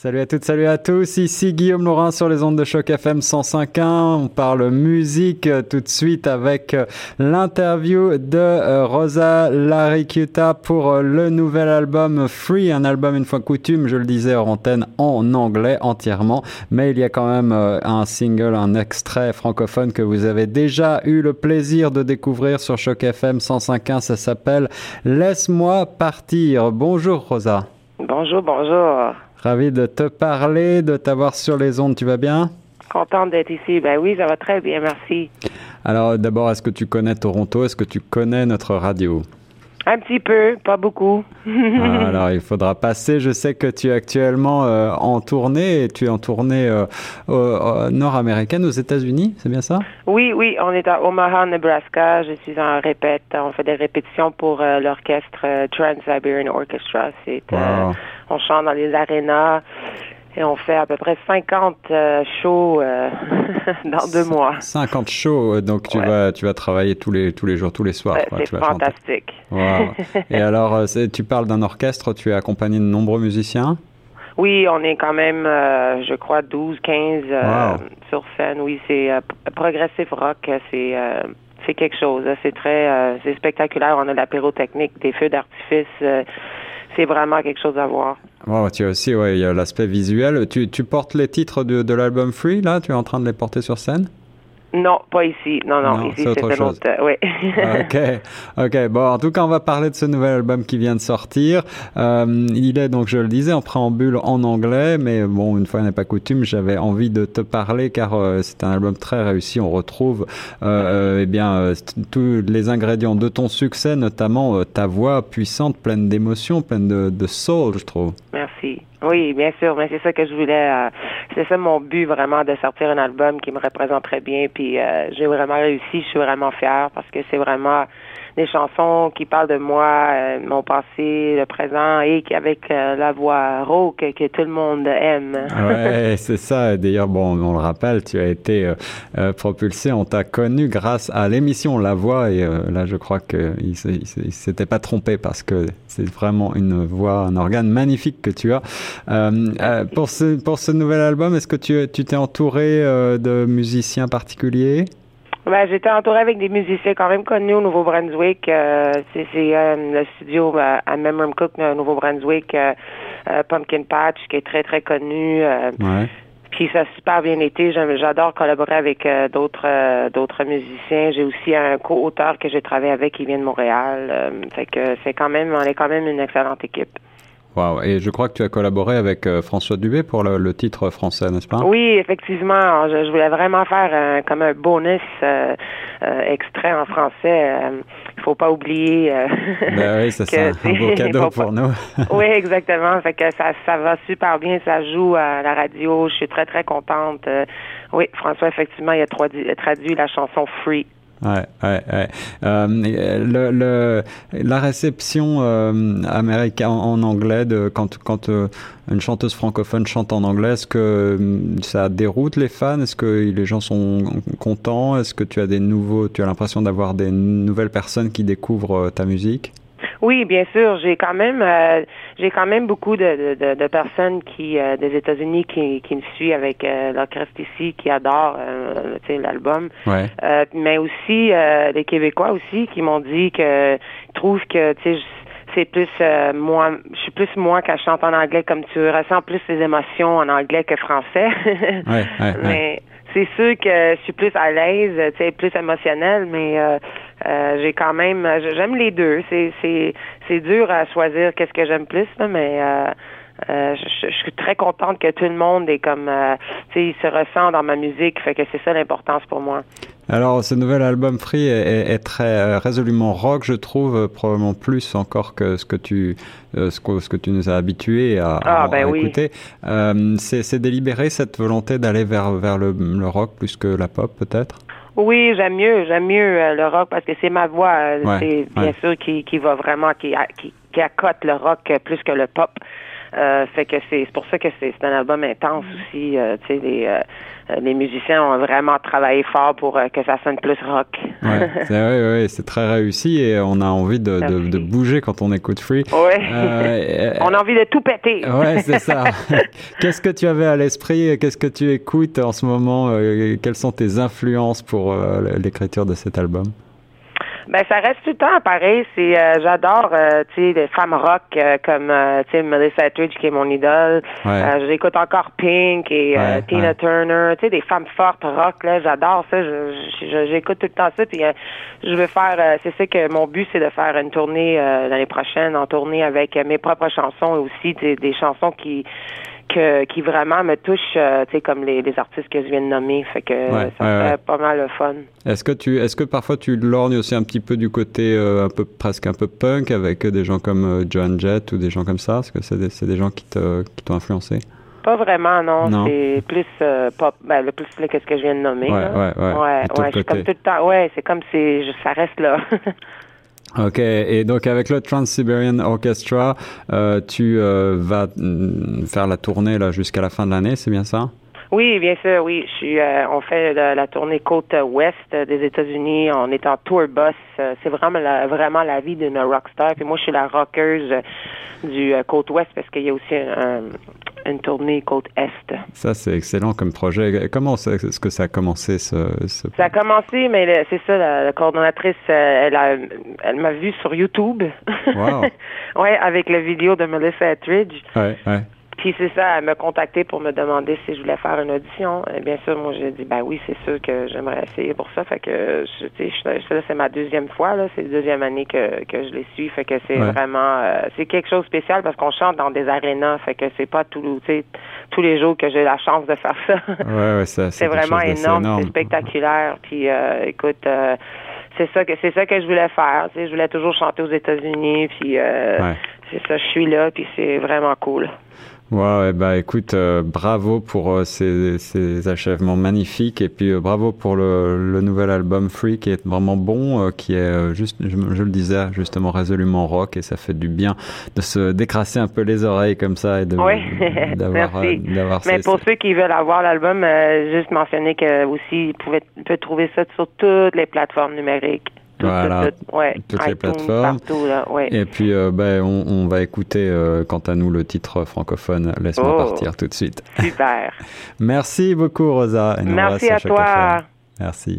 Salut à toutes, salut à tous. Ici Guillaume Laurin sur les ondes de choc FM 105.1. On parle musique euh, tout de suite avec euh, l'interview de euh, Rosa Laricuta pour le nouvel album Free, un album une fois coutume, je le disais en antenne en anglais entièrement, mais il y a quand même un single, un extrait francophone que vous avez déjà eu le plaisir de découvrir sur choc FM 105.1. Ça s'appelle Laisse-moi partir. Bonjour Rosa. Bonjour, bonjour. Ravi de te parler, de t'avoir sur les ondes. Tu vas bien? Contente d'être ici. Ben oui, ça va très bien, merci. Alors d'abord, est-ce que tu connais Toronto? Est-ce que tu connais notre radio? Un petit peu, pas beaucoup. Ah, alors, il faudra passer. Je sais que tu es actuellement euh, en tournée et tu es en tournée euh, nord-américaine aux États-Unis, c'est bien ça? Oui, oui, on est à Omaha, Nebraska. Je suis en répète. On fait des répétitions pour euh, l'orchestre Trans-Siberian Orchestra. C'est, on chante dans les arénas. Et on fait à peu près 50 euh, shows euh, dans deux mois. 50 shows, euh, donc tu vas tu vas travailler tous les tous les jours, tous les soirs. c'est fantastique. Et alors, tu parles d'un orchestre, tu es accompagné de nombreux musiciens? Oui, on est quand même, je crois, 12, 15 sur scène. Oui, c'est progressif rock, c'est c'est quelque chose. C'est très, c'est spectaculaire. On a la pyrotechnique, des feux d'artifice c'est vraiment quelque chose à voir. Oh, tu as aussi, ouais, il y a l'aspect visuel. Tu, tu portes les titres de, de l'album Free, là? Tu es en train de les porter sur scène? Non, pas ici. Non, non, ici c'est autre chose. Autre, oui. ok, ok. Bon, en tout cas, on va parler de ce nouvel album qui vient de sortir. Euh, il est donc, je le disais, en préambule en anglais, mais bon, une fois n'est pas coutume, j'avais envie de te parler car euh, c'est un album très réussi. On retrouve, euh, eh bien, euh, tous les ingrédients de ton succès, notamment ta voix puissante, pleine d'émotions, pleine de, de soul, je trouve. Oui, bien sûr, mais c'est ça que je voulais. Euh, c'est ça mon but vraiment de sortir un album qui me représente très bien. Puis euh, j'ai vraiment réussi. Je suis vraiment fière parce que c'est vraiment des chansons qui parlent de moi, euh, mon passé, le présent et avec euh, la voix rauque que tout le monde aime. ouais, c'est ça. D'ailleurs, bon, on le rappelle, tu as été euh, propulsé, on t'a connu grâce à l'émission La Voix et là, je crois qu'il il, s'était pas trompé parce que c'est vraiment une voix, un organe magnifique que tu as. pour ce pour ce nouvel album, est-ce que tu t'es entouré de musiciens particuliers? Ben, j'étais entourée avec des musiciens quand même connus au Nouveau-Brunswick. Euh, c'est euh, le studio euh, à Memram Cook, au Nouveau-Brunswick, Pumpkin Patch, qui est très, très connu. Puis ça a super bien été. J'adore collaborer avec d'autres d'autres musiciens. J'ai aussi un co-auteur que j'ai travaillé avec qui vient de Montréal. fait que c'est quand même, on est quand même une excellente équipe. Et je crois que tu as collaboré avec euh, François Dubé pour le, titre français, n'est-ce pas? Oui, effectivement. Je, voulais vraiment faire comme un bonus euh, euh, extrait en français. Il faut pas oublier ben oui, c'est ça. Un beau cadeau pour nous. oui, exactement. Fait que ça, ça va super bien. Ça joue à la radio. Je suis très, très contente. oui, François, effectivement, il a traduit la chanson Free Ouais, ouais, ouais. Euh, le, le, la réception euh, américaine en, anglais de quand euh, une chanteuse francophone chante en anglais, est-ce que ça déroute les fans? Est-ce que les gens sont contents? Est-ce que tu as des nouveaux Tu as l'impression d'avoir des nouvelles personnes qui découvrent ta musique? Oui, bien sûr. J'ai quand même, euh, j'ai quand même beaucoup de, de, de personnes qui euh, des États-Unis qui, qui me suivent avec euh, l'orchestre ici, qui adorent l'album. Ouais. mais aussi les Québécois aussi qui m'ont dit que trouvent que tu sais c'est plus moi je suis plus moi quand je chante en anglais comme tu ressens plus les émotions en anglais que français. ouais, ouais, mais c'est sûr que je suis plus à l'aise, tu sais, plus émotionnel, mais euh, euh, j'ai quand même, j'aime les deux. C'est c'est c'est dur à choisir qu'est-ce que j'aime plus, là, mais euh, euh, je, suis très contente que tout le monde est comme, tu sais, il se ressent dans ma musique, fait que c'est ça l'importance pour moi. Alors, ce nouvel album Free est, est, très résolument rock, je trouve, probablement plus encore que ce que tu, ce que, ce que tu nous as habitués à, ah, ben écouter. Oui. c'est délibéré cette volonté d'aller vers vers le, le rock plus que la pop, peut-être? Oui, j'aime mieux, j'aime mieux le rock parce que c'est ma voix, c'est bien sûr qui, qui va vraiment qui, qui qui accote le rock plus que le pop. Fait que c'est pour ça que c'est un album intense aussi. tu sais, les, les musiciens ont vraiment travaillé fort pour que ça sonne plus rock. ouais, c'est ouais, c'est très réussi et on a envie de, de, de bouger quand on écoute Free. Ouais. on a envie de tout péter. ouais, c'est ça. Qu'est-ce que tu avais à l'esprit Qu'est-ce que tu écoutes en ce moment Quelles sont tes influences pour l'écriture de cet album? Ben ça reste tout le temps pareil. C'est euh, j'adore euh, tu sais les femmes rock euh, comme tu sais Melissa Etheridge qui est mon idole. J'écoute encore Pink et Tina Turner. Tu sais des femmes fortes rock là, j'adore ça. J'écoute tout le temps ça. Puis je veux faire. c'est ça que mon but c'est de faire une tournée l'année prochaine en tournée avec mes propres chansons et aussi des chansons qui que, qui vraiment me touche, euh, tu sais, comme les, les, artistes que je viens de nommer. Fait que ça serait pas mal le fun. Est-ce que tu, est-ce que parfois tu lorgnes aussi un petit peu du côté euh, un peu presque un peu punk avec des gens comme euh, John Jett ou des gens comme ça? Est-ce que c'est des, c'est des gens qui te, qui t'ont influencé? Pas vraiment, non. C'est plus pop, ben, le plus qu'est-ce que je viens de nommer. Ouais, ouais, ouais. Ouais, ouais, comme tout le temps. Ouais, c'est comme si ça reste là. Ok, et donc avec le Trans-Siberian Orchestra, euh, tu euh, vas mm, faire la tournée là jusqu'à la fin de l'année, c'est bien ça? Oui, bien sûr, oui. Euh, on fait la, tournée côte ouest des États-Unis. On est en tour bus. c'est vraiment la, vraiment la vie d'une rockstar. Puis moi, je suis la rockeuse du côte ouest parce qu'il y a aussi un, une tournée côte Est. Ça, c'est excellent comme projet. Comment est-ce que ça a commencé, ce... Ça a commencé, mais c'est ça, la, coordonnatrice, euh, elle, a, elle m'a vu sur YouTube. Wow. ouais, avec la vidéo de Melissa Etheridge. Ouais, ouais. Puis c'est ça, elle m'a contacté pour me demander si je voulais faire une audition. Et bien sûr, moi j'ai dit ben oui, c'est sûr que j'aimerais essayer pour ça. Fait que tu sais, c'est ma deuxième fois là, c'est la deuxième année que, que je les suis. Fait que c'est vraiment euh, c'est quelque chose de spécial parce qu'on chante dans des arénas. Fait que c'est pas tout, tous les jours que j'ai la chance de faire ça. Ouais, ouais, ça c'est vraiment énorme, c'est spectaculaire. Puis euh, écoute. Euh, c'est ça que c'est ça que je voulais faire. Tu sais, je voulais toujours chanter aux États-Unis, puis c'est ça, je suis là, puis c'est vraiment cool. Ouais, bah écoute, euh, bravo pour euh, ces, ces, achèvements magnifiques et puis euh, bravo pour le, le, nouvel album Free qui est vraiment bon, qui est juste, je, je, le disais, justement résolument rock et ça fait du bien de se décrasser un peu les oreilles comme ça et de oui. d'avoir, d'avoir Mais pour ceux qui veulent avoir l'album, juste mentionner que aussi, ils pouvaient, peut trouver ça sur toutes les plateformes numériques voilà, ouais, toutes les plateformes. Et puis, euh, ben, on, on, va écouter, euh, quant à nous, le titre francophone Laisse-moi oh, partir tout de suite. Super. Merci beaucoup, Rosa. Merci à toi. Merci.